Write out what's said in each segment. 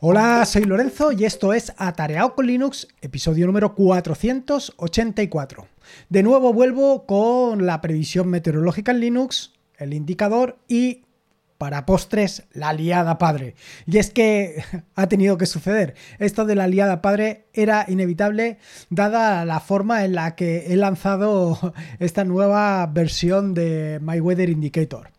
Hola, soy Lorenzo y esto es Atareado con Linux, episodio número 484. De nuevo vuelvo con la previsión meteorológica en Linux, el indicador y para postres, la liada padre. Y es que ha tenido que suceder. Esto de la liada padre era inevitable dada la forma en la que he lanzado esta nueva versión de My Weather Indicator.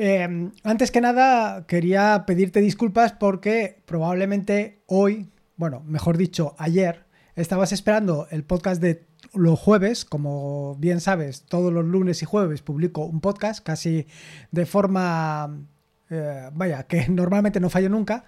Eh, antes que nada, quería pedirte disculpas porque probablemente hoy, bueno, mejor dicho, ayer, estabas esperando el podcast de los jueves, como bien sabes, todos los lunes y jueves publico un podcast casi de forma, eh, vaya, que normalmente no fallo nunca.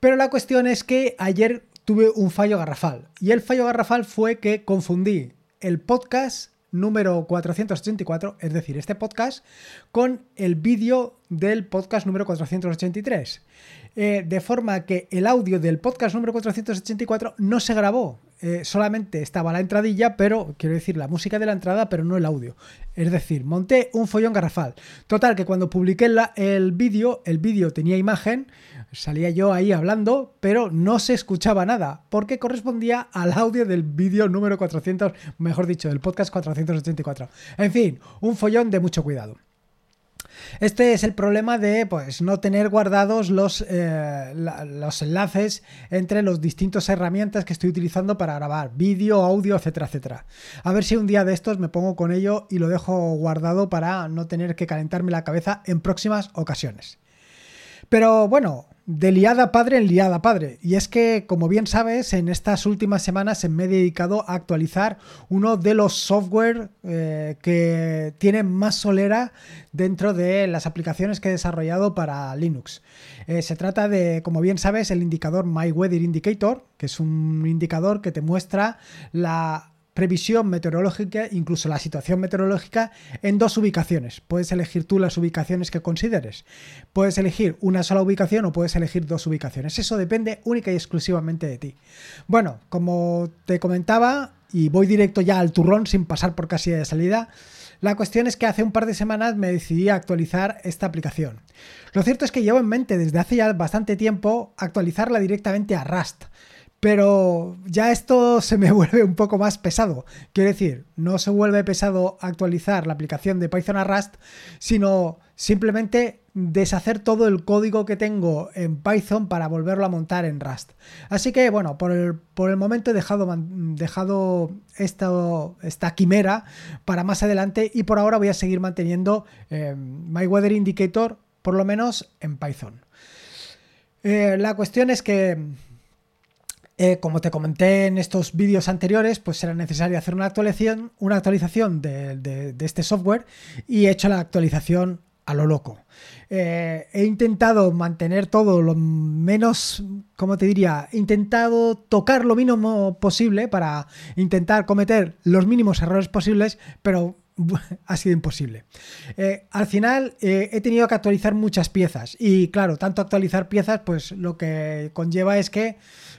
Pero la cuestión es que ayer tuve un fallo garrafal. Y el fallo garrafal fue que confundí el podcast número 484, es decir, este podcast, con el vídeo del podcast número 483. Eh, de forma que el audio del podcast número 484 no se grabó, eh, solamente estaba la entradilla, pero quiero decir la música de la entrada, pero no el audio. Es decir, monté un follón garrafal. Total, que cuando publiqué el vídeo, el vídeo tenía imagen, salía yo ahí hablando, pero no se escuchaba nada, porque correspondía al audio del vídeo número 400, mejor dicho, del podcast 484. En fin, un follón de mucho cuidado. Este es el problema de pues, no tener guardados los, eh, los enlaces entre las distintas herramientas que estoy utilizando para grabar vídeo, audio, etcétera, etcétera. A ver si un día de estos me pongo con ello y lo dejo guardado para no tener que calentarme la cabeza en próximas ocasiones. Pero bueno, de liada padre en liada padre. Y es que, como bien sabes, en estas últimas semanas me he dedicado a actualizar uno de los software eh, que tiene más solera dentro de las aplicaciones que he desarrollado para Linux. Eh, se trata de, como bien sabes, el indicador My Weather Indicator, que es un indicador que te muestra la previsión meteorológica, incluso la situación meteorológica, en dos ubicaciones. Puedes elegir tú las ubicaciones que consideres. Puedes elegir una sola ubicación o puedes elegir dos ubicaciones. Eso depende única y exclusivamente de ti. Bueno, como te comentaba, y voy directo ya al turrón sin pasar por casi de salida, la cuestión es que hace un par de semanas me decidí a actualizar esta aplicación. Lo cierto es que llevo en mente desde hace ya bastante tiempo actualizarla directamente a Rust. Pero ya esto se me vuelve un poco más pesado. Quiero decir, no se vuelve pesado actualizar la aplicación de Python a Rust, sino simplemente deshacer todo el código que tengo en Python para volverlo a montar en Rust. Así que bueno, por el, por el momento he dejado, dejado esta quimera para más adelante y por ahora voy a seguir manteniendo eh, My Weather Indicator por lo menos en Python. Eh, la cuestión es que eh, como te comenté en estos vídeos anteriores, pues será necesario hacer una actualización, una actualización de, este software y he hecho la actualización a lo loco. Eh, he intentado mantener todo lo menos, como te diría? He intentado tocar lo mínimo posible para intentar cometer los mínimos errores posibles, pero ha sido imposible. Eh, al final he tenido que actualizar muchas piezas y claro, tanto actualizar piezas, pues lo que conlleva es que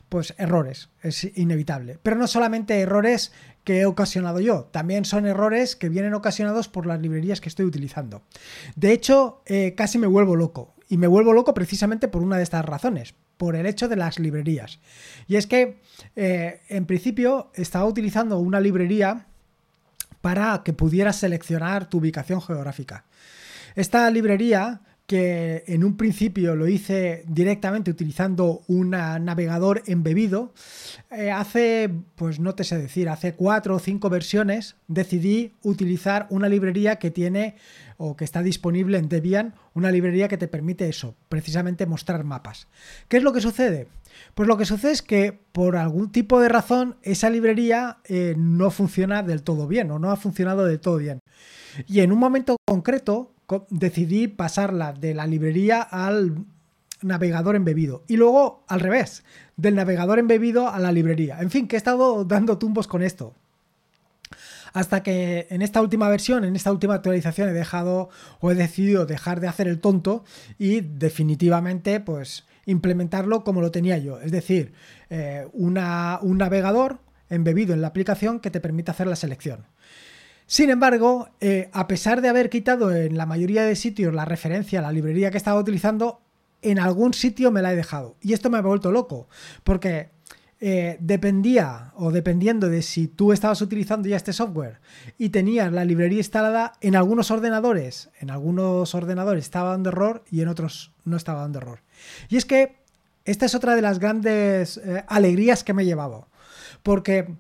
pues errores, es inevitable. Pero no solamente errores que he ocasionado yo, también son errores que vienen ocasionados por las librerías que estoy utilizando. De hecho, eh, casi me vuelvo loco, y me vuelvo loco precisamente por una de estas razones, por el hecho de las librerías. Y es que, eh, en principio, estaba utilizando una librería para que pudieras seleccionar tu ubicación geográfica. Esta librería que en un principio lo hice directamente utilizando un navegador embebido. Eh, hace, pues no te sé decir, hace cuatro o cinco versiones decidí utilizar una librería que tiene o que está disponible en Debian, una librería que te permite eso, precisamente mostrar mapas. ¿Qué es lo que sucede? Pues lo que sucede es que por algún tipo de razón esa librería eh, no funciona del todo bien o no ha funcionado del todo bien. Y en un momento concreto decidí pasarla de la librería al navegador embebido y luego al revés, del navegador embebido a la librería. En fin, que he estado dando tumbos con esto. Hasta que en esta última versión, en esta última actualización he dejado o he decidido dejar de hacer el tonto y definitivamente pues implementarlo como lo tenía yo. Es decir, eh, un navegador embebido en la aplicación que te permite hacer la selección. Sin embargo, eh, a pesar de haber quitado en la mayoría de sitios la referencia a la librería que estaba utilizando, en algún sitio me la he dejado. Y esto me ha vuelto loco, porque eh, dependía o dependiendo de si tú estabas utilizando ya este software y tenías la librería instalada en algunos ordenadores, en algunos ordenadores estaba dando error y en otros no estaba dando error. Y es que esta es otra de las grandes eh, alegrías que me he llevado, porque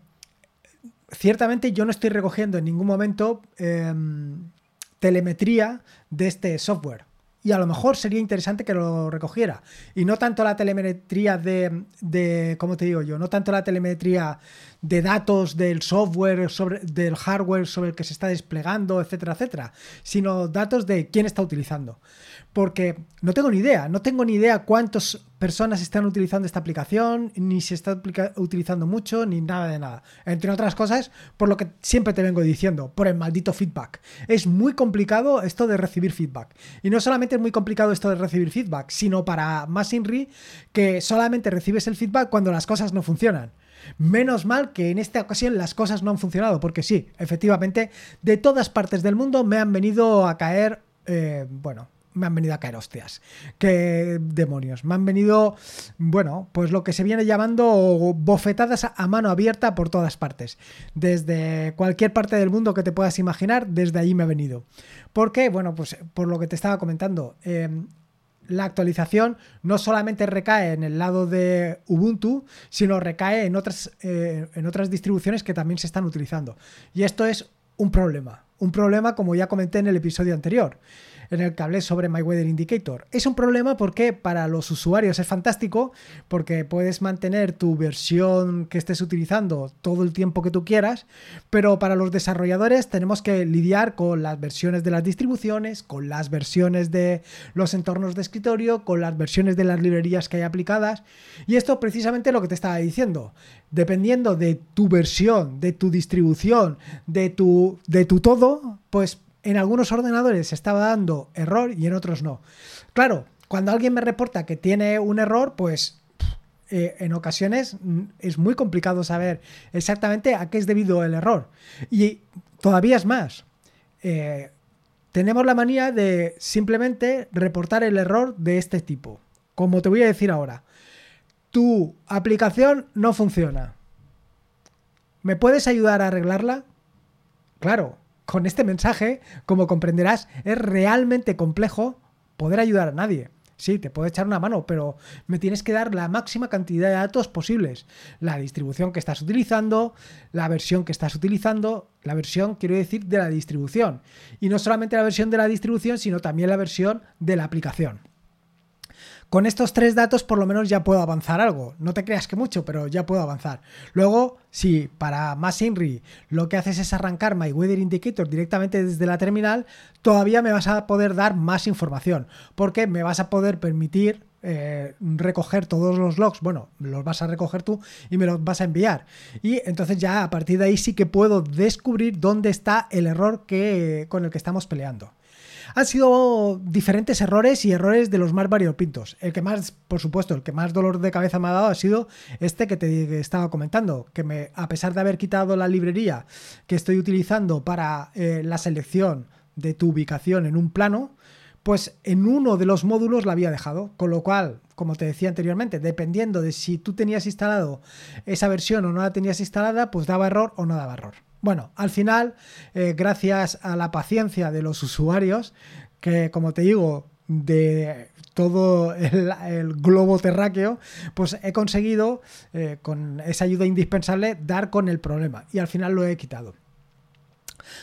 ciertamente yo no estoy recogiendo en ningún momento em, telemetría de este software y a lo mejor sería interesante que lo recogiera. Y no tanto la telemetría de, de ¿cómo te digo yo? No tanto la telemetría de datos del software, sobre, del hardware sobre el que se está desplegando, etcétera, etcétera, sino datos de quién está utilizando porque no tengo ni idea, no tengo ni idea cuántas personas están utilizando esta aplicación, ni se está utilizando mucho, ni nada de nada. Entre otras cosas, por lo que siempre te vengo diciendo, por el maldito feedback. Es muy complicado esto de recibir feedback. Y no solamente es muy complicado esto de recibir feedback, sino para más Inri que solamente recibes el feedback cuando las cosas no funcionan. Menos mal que en esta ocasión las cosas no han funcionado, porque sí, efectivamente, de todas partes del mundo me han venido a caer, eh, bueno, me han venido a caer hostias. ¿Qué demonios? Me han venido, bueno, pues lo que se viene llamando bofetadas a mano abierta por todas partes. Desde cualquier parte del mundo que te puedas imaginar, desde ahí me ha venido. ¿Por qué? Bueno, pues por lo que te estaba comentando. Em, la actualización no solamente recae en el lado de Ubuntu, sino recae en otras, eh, en otras distribuciones que también se están utilizando. Y esto es un problema. Un problema como ya comenté en el episodio anterior en el que hablé sobre My Weather Indicator. Es un problema porque para los usuarios es fantástico, porque puedes mantener tu versión que estés utilizando todo el tiempo que tú quieras, pero para los desarrolladores tenemos que lidiar con las versiones de las distribuciones, con las versiones de los entornos de escritorio, con las versiones de las librerías que hay aplicadas. Y esto precisamente lo que te estaba diciendo. Dependiendo de tu versión, de tu distribución, de tu, de tu todo, pues en algunos ordenadores estaba dando error y en otros no. Claro, cuando alguien me reporta que tiene un error, pues eh, en ocasiones mm, es muy complicado saber exactamente a qué es debido el error. Y todavía es más. Eh, tenemos la manía de simplemente reportar el error de este tipo. Como te voy a decir ahora. Tu aplicación no funciona. ¿Me puedes ayudar a arreglarla? Claro, con este mensaje, como comprenderás, es realmente complejo poder ayudar a nadie. Sí, te puedo echar una mano, pero me tienes que dar la máxima cantidad de datos posibles. La distribución que estás utilizando, la versión que estás utilizando, la versión, quiero decir, de la distribución. Y no solamente la versión de la distribución, sino también la versión de la aplicación. Con estos tres datos por lo menos ya puedo avanzar algo. No te creas que mucho, pero ya puedo avanzar. Luego, si para más INRI lo que haces es arrancar My Weather Indicator directamente desde la terminal, todavía me vas a poder dar más información, porque me vas a poder permitir eh, recoger todos los logs, bueno, los vas a recoger tú y me los vas a enviar. Y entonces ya a partir de ahí sí que puedo descubrir dónde está el error que, con el que estamos peleando. Han sido diferentes errores y errores de los más variopintos. El que más, por supuesto, el que más dolor de cabeza me ha dado ha sido este que te estaba comentando, que me, a pesar de haber quitado la librería que estoy utilizando para eh, la selección de tu ubicación en un plano, pues en uno de los módulos la había dejado, con lo cual, como te decía anteriormente, dependiendo de si tú tenías instalado esa versión o no la tenías instalada, pues daba error o no daba error. Bueno, al final, eh, gracias a la paciencia de los usuarios, que como te digo, de todo el, globo terráqueo, pues he conseguido, eh, con esa ayuda indispensable, dar con el problema. Y al final lo he quitado.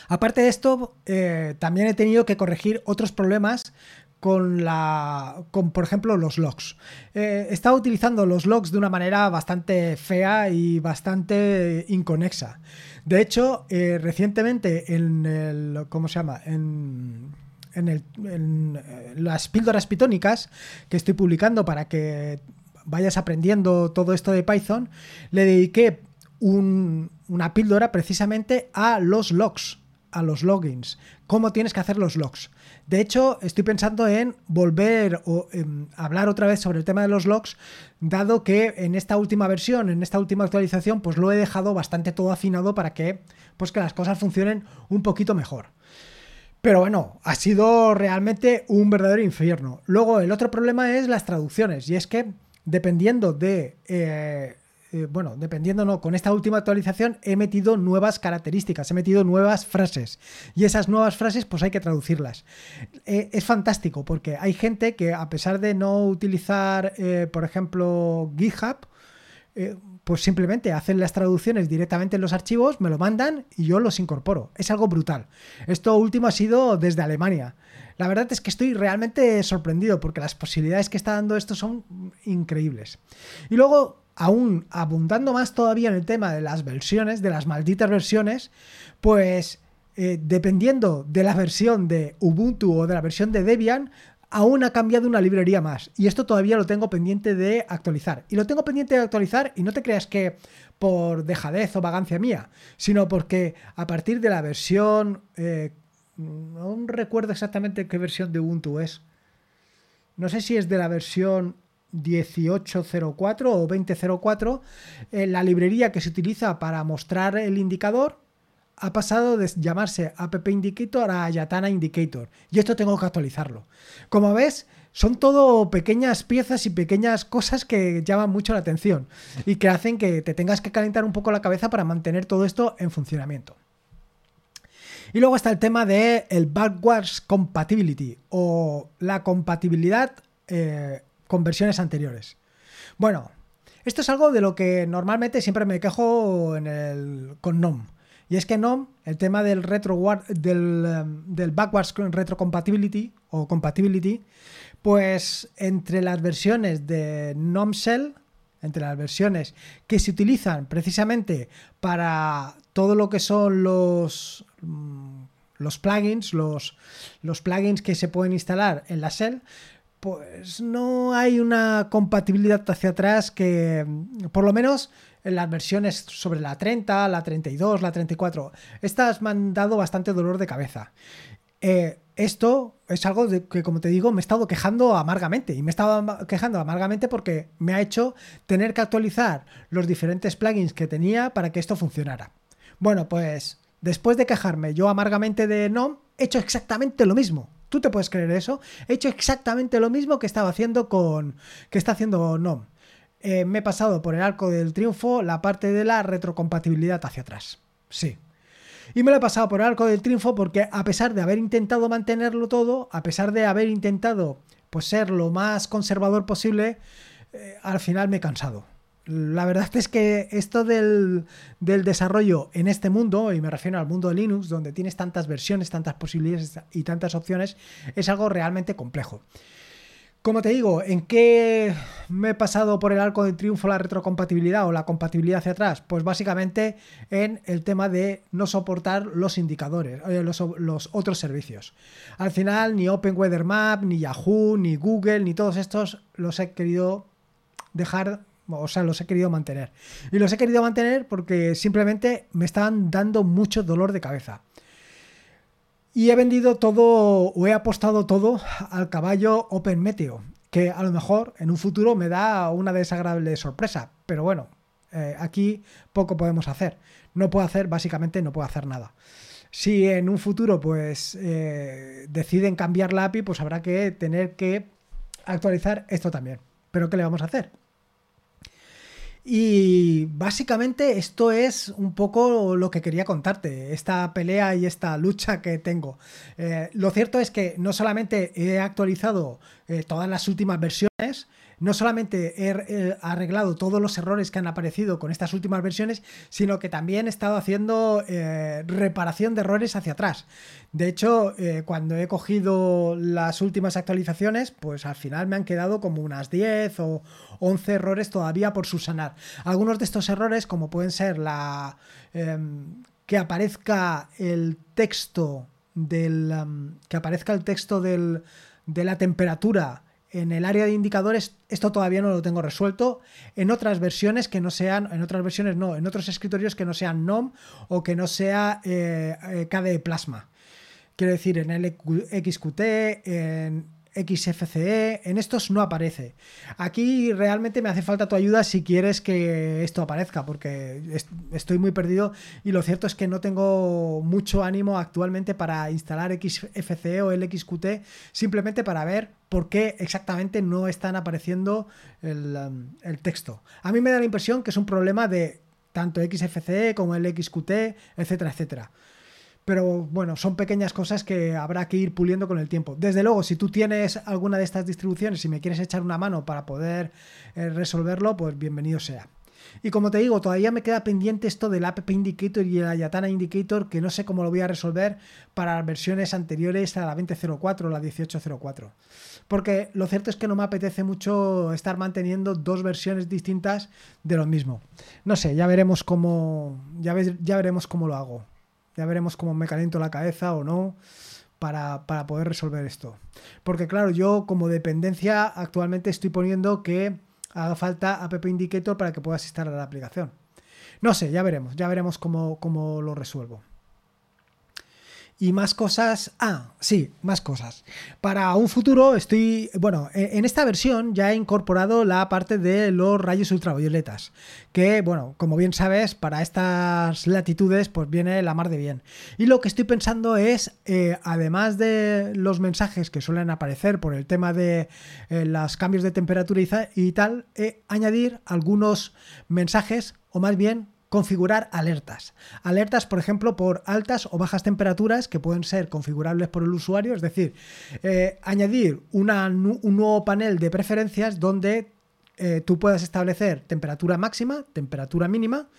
Aparte de esto, eh, también he tenido que corregir otros problemas con la con por ejemplo los logs he estado utilizando los logs de una manera bastante fea y bastante inconexa de hecho, eh, recientemente en el. ¿Cómo se llama? En. En, el, eh, las píldoras pitónicas que estoy publicando para que vayas aprendiendo todo esto de Python, le dediqué una píldora precisamente a los logs, a los logins, cómo tienes que hacer los logs. De hecho, estoy pensando en volver o em, hablar otra vez sobre el tema de los logs, dado que en esta última versión, en esta última actualización, pues lo he dejado bastante todo afinado para que, pues que las cosas funcionen un poquito mejor. Pero bueno, ha sido realmente un verdadero infierno. Luego, el otro problema es las traducciones, y es que dependiendo de... Eh, eh, bueno, dependiendo no, con esta última actualización he metido nuevas características, he metido nuevas frases y esas nuevas frases pues hay que traducirlas. Eh, es fantástico porque hay gente que a pesar de no utilizar, por ejemplo, GitHub, pues simplemente hacen las traducciones directamente en los archivos, me lo mandan y yo los incorporo. Es algo brutal. Esto último ha sido desde Alemania. La verdad es que estoy realmente sorprendido porque las posibilidades que está dando esto son increíbles. Y luego, aún abundando más todavía en el tema de las versiones, de las malditas versiones, pues eh, dependiendo de la versión de Ubuntu o de la versión de Debian, aún ha cambiado una librería más. Y esto todavía lo tengo pendiente de actualizar. Y lo tengo pendiente de actualizar y no te creas que por dejadez o vagancia mía, sino porque a partir de la versión... Eh, no recuerdo exactamente qué versión de Ubuntu es. No sé si es de la versión 1804 o 2004, eh, la librería que se utiliza para mostrar el indicador ha pasado de llamarse App Indicator a Yatana Indicator. Y esto tengo que actualizarlo. Como ves, son todo pequeñas piezas y pequeñas cosas que llaman mucho la atención y que hacen que te tengas que calentar un poco la cabeza para mantener todo esto en funcionamiento. Y luego está el tema de el backwards compatibility o la compatibilidad eh, con versiones anteriores. Bueno, esto es algo de lo que normalmente siempre me quejo en el, con NOM. Y es que no, el tema del retro del, em, del backwards retrocompatibility o compatibility, pues entre las versiones de NOM Shell, entre las versiones que se utilizan precisamente para todo lo que son los mm, los plugins, los, los plugins que se pueden instalar en la Shell, pues no hay una compatibilidad hacia atrás que, por lo menos en las versiones sobre la 30, la 32, la 34, estas me han dado bastante dolor de cabeza. Eh, esto es algo que, como te digo, me he estado quejando amargamente. Y me he estado quejando amargamente porque me ha hecho tener que actualizar los diferentes plugins que tenía para que esto funcionara. Bueno, pues después de quejarme yo amargamente de NOM, he hecho exactamente lo mismo. ¿Tú te puedes creer eso? He hecho exactamente lo mismo que estaba haciendo con. que está haciendo NOM. Eh, me he pasado por el arco del triunfo la parte de la retrocompatibilidad hacia atrás. Sí. Y me lo he pasado por el arco del triunfo porque a pesar de haber intentado mantenerlo todo, a pesar de haber intentado pues ser lo más conservador posible, eh, al final me he cansado la verdad es que esto del, desarrollo en este mundo, y me refiero al mundo de Linux, donde tienes tantas versiones, tantas posibilidades y tantas opciones, es algo realmente complejo. Como te digo, ¿en qué me he pasado por el arco de triunfo la retrocompatibilidad o la compatibilidad hacia atrás? Pues básicamente en el tema de no soportar los indicadores, eh, los, los otros servicios. Al final, ni Open Weather Map, ni Yahoo, ni Google, ni todos estos los he querido dejar o sea, los he querido mantener. Y los he querido mantener porque simplemente me estaban dando mucho dolor de cabeza. Y he vendido todo, o he apostado todo al caballo Open Meteo, que a lo mejor en un futuro me da una desagradable sorpresa. Pero bueno, eh, aquí poco podemos hacer. No puedo hacer, básicamente no puedo hacer nada. Si en un futuro pues eh, deciden cambiar la API, pues habrá que tener que actualizar esto también. Pero ¿qué le vamos a hacer? Y básicamente esto es un poco lo que quería contarte, esta pelea y esta lucha que tengo. Eh, lo cierto es que no solamente he actualizado eh, todas las últimas versiones, no solamente he arreglado todos los errores que han aparecido con estas últimas versiones, sino que también he estado haciendo eh, reparación de errores hacia atrás. De hecho, eh, cuando he cogido las últimas actualizaciones, pues al final me han quedado como unas 10 o 11 errores todavía por subsanar. Algunos de estos errores, como pueden ser la em, que aparezca el texto del em, que aparezca el texto del, de la temperatura en el área de indicadores esto todavía no lo tengo resuelto. En otras versiones que no sean, en otras versiones no, en otros escritorios que no sean NOM o que no sea eh, eh KDE Plasma. Quiero decir, en el XQT, en XFCE, en estos no aparece. Aquí realmente me hace falta tu ayuda si quieres que esto aparezca, porque estoy muy perdido y lo cierto es que no tengo mucho ánimo actualmente para instalar XFCE o el XQT, simplemente para ver por qué exactamente no están apareciendo el, um, el texto. A mí me da la impresión que es un problema de tanto XFCE como el XQT, etcétera, etcétera. Pero bueno, son pequeñas cosas que habrá que ir puliendo con el tiempo. Desde luego, si tú tienes alguna de estas distribuciones y me quieres echar una mano para poder eh, resolverlo, pues bienvenido sea. Y como te digo, todavía me queda pendiente esto del App Indicator y el Ayatana Indicator, que no sé cómo lo voy a resolver para versiones anteriores a la 2004 o la 1804. Porque lo cierto es que no me apetece mucho estar manteniendo dos versiones distintas de lo mismo. No sé, ya veremos cómo, ya, ya veremos cómo lo hago. Ya veremos cómo me caliento la cabeza o no para, poder resolver esto. Porque claro, yo como dependencia actualmente estoy poniendo que haga falta App Indicator para que puedas instalar la aplicación. No sé, ya veremos, ya veremos cómo, cómo lo resuelvo. Y más cosas. Ah, sí, más cosas. Para un futuro estoy. Bueno, e, en esta versión ya he incorporado la parte de los rayos ultravioletas. Que, bueno, como bien sabes, para estas latitudes, pues viene la mar de bien. Y lo que estoy pensando es, eh, además de los mensajes que suelen aparecer por el tema de eh, los cambios de temperatura y, tal, eh, añadir algunos mensajes, o más bien configurar alertas. Alertas, por ejemplo, por altas o bajas temperaturas que pueden ser configurables por el usuario, es decir, eh, añadir un nuevo panel de preferencias donde eh, tú puedas establecer temperatura máxima, temperatura mínima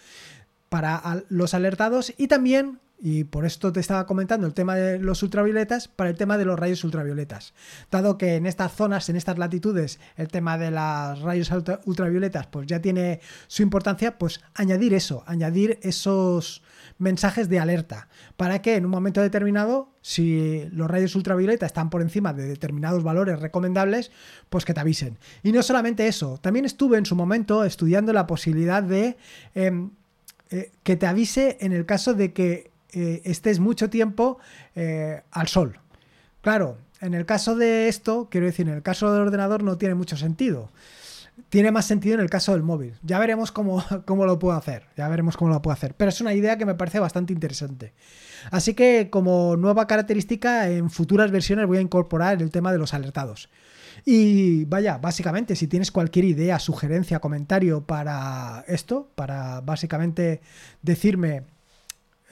para los alertados y también y por esto te estaba comentando el tema de los ultravioletas para el tema de los rayos ultravioletas. Dado que en estas zonas, en estas latitudes, el tema de las rayos ultravioletas pues ya tiene su importancia, pues añadir eso, añadir esos mensajes de alerta para que en un momento determinado, si los rayos ultravioletas están por encima de determinados valores recomendables, pues que te avisen. Y no solamente eso, también estuve en su momento estudiando la posibilidad de em, eh, que te avise en el caso de que eh, estés mucho tiempo eh, al sol. Claro, en el caso de esto, quiero decir, en el caso del ordenador no tiene mucho sentido. Tiene más sentido en el caso del móvil. Ya veremos cómo, cómo lo puedo hacer. Ya veremos cómo lo puedo hacer. Pero es una idea que me parece bastante interesante. Así que como nueva característica, en futuras versiones voy a incorporar el tema de los alertados. Y vaya, básicamente, si tienes cualquier idea, sugerencia, comentario para esto, para básicamente decirme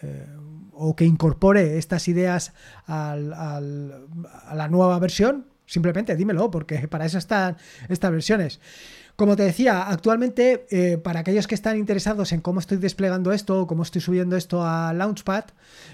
eh, o que incorpore estas ideas a la nueva versión, simplemente dímelo, porque para eso están estas versiones. Como te decía, actualmente, eh, para aquellos que están interesados en cómo estoy desplegando esto o cómo estoy subiendo esto a Launchpad,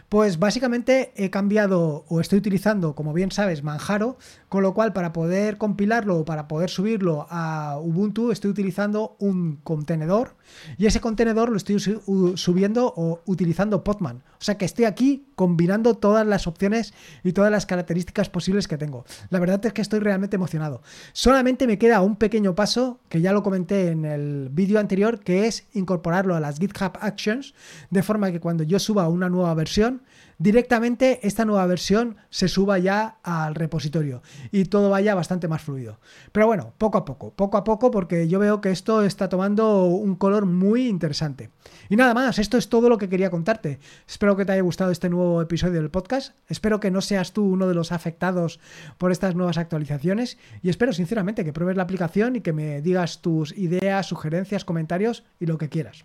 pues básicamente he cambiado o estoy utilizando, como bien sabes, Manjaro, con lo cual para poder compilarlo o para poder subirlo a Ubuntu estoy utilizando un contenedor y ese contenedor lo estoy subiendo o utilizando Podman. O sea que estoy aquí combinando todas las opciones y todas las características posibles que tengo. La verdad es que estoy realmente emocionado. Solamente me queda un pequeño paso que ya lo comenté en el vídeo anterior, que es incorporarlo a las GitHub Actions, de forma que cuando yo suba una nueva versión, directamente esta nueva versión se suba ya al repositorio y todo vaya bastante más fluido. Pero bueno, poco a poco, poco a poco, porque yo veo que esto está tomando un color muy interesante. Y nada más, esto es todo lo que quería contarte. Espero que te haya gustado este nuevo episodio del podcast. Espero que no seas tú uno de los afectados por estas nuevas actualizaciones y espero sinceramente que pruebes la aplicación y que me digas tus ideas, sugerencias, comentarios y lo que quieras.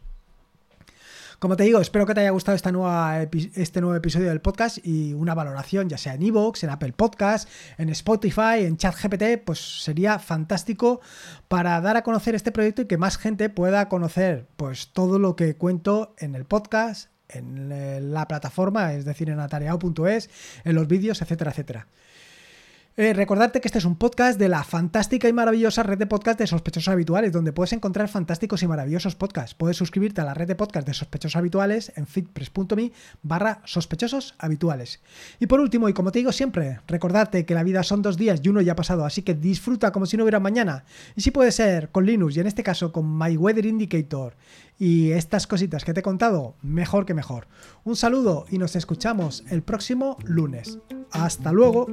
Como te digo, espero que te haya gustado esta nueva este nuevo episodio del podcast y una valoración, ya sea en Evox, en Apple Podcast, en Spotify, en ChatGPT, pues sería fantástico para dar a conocer este proyecto y que más gente pueda conocer pues todo lo que cuento en el podcast, en la plataforma, es decir, en atareado.es, en los vídeos, etcétera, etcétera. Eh, recordarte que este es un podcast de la fantástica y maravillosa red de podcast de sospechosos habituales, donde puedes encontrar fantásticos y maravillosos podcasts. Puedes suscribirte a la red de podcast de sospechosos habituales en fitpress.me barra sospechosos habituales. Y por último, y como te digo siempre, recordarte que la vida son dos días y uno ya ha pasado, así que disfruta como si no hubiera mañana. Y si puede ser con Linux y en este caso con My Weather Indicator y estas cositas que te he contado, mejor que mejor. Un saludo y nos escuchamos el próximo lunes. Hasta luego.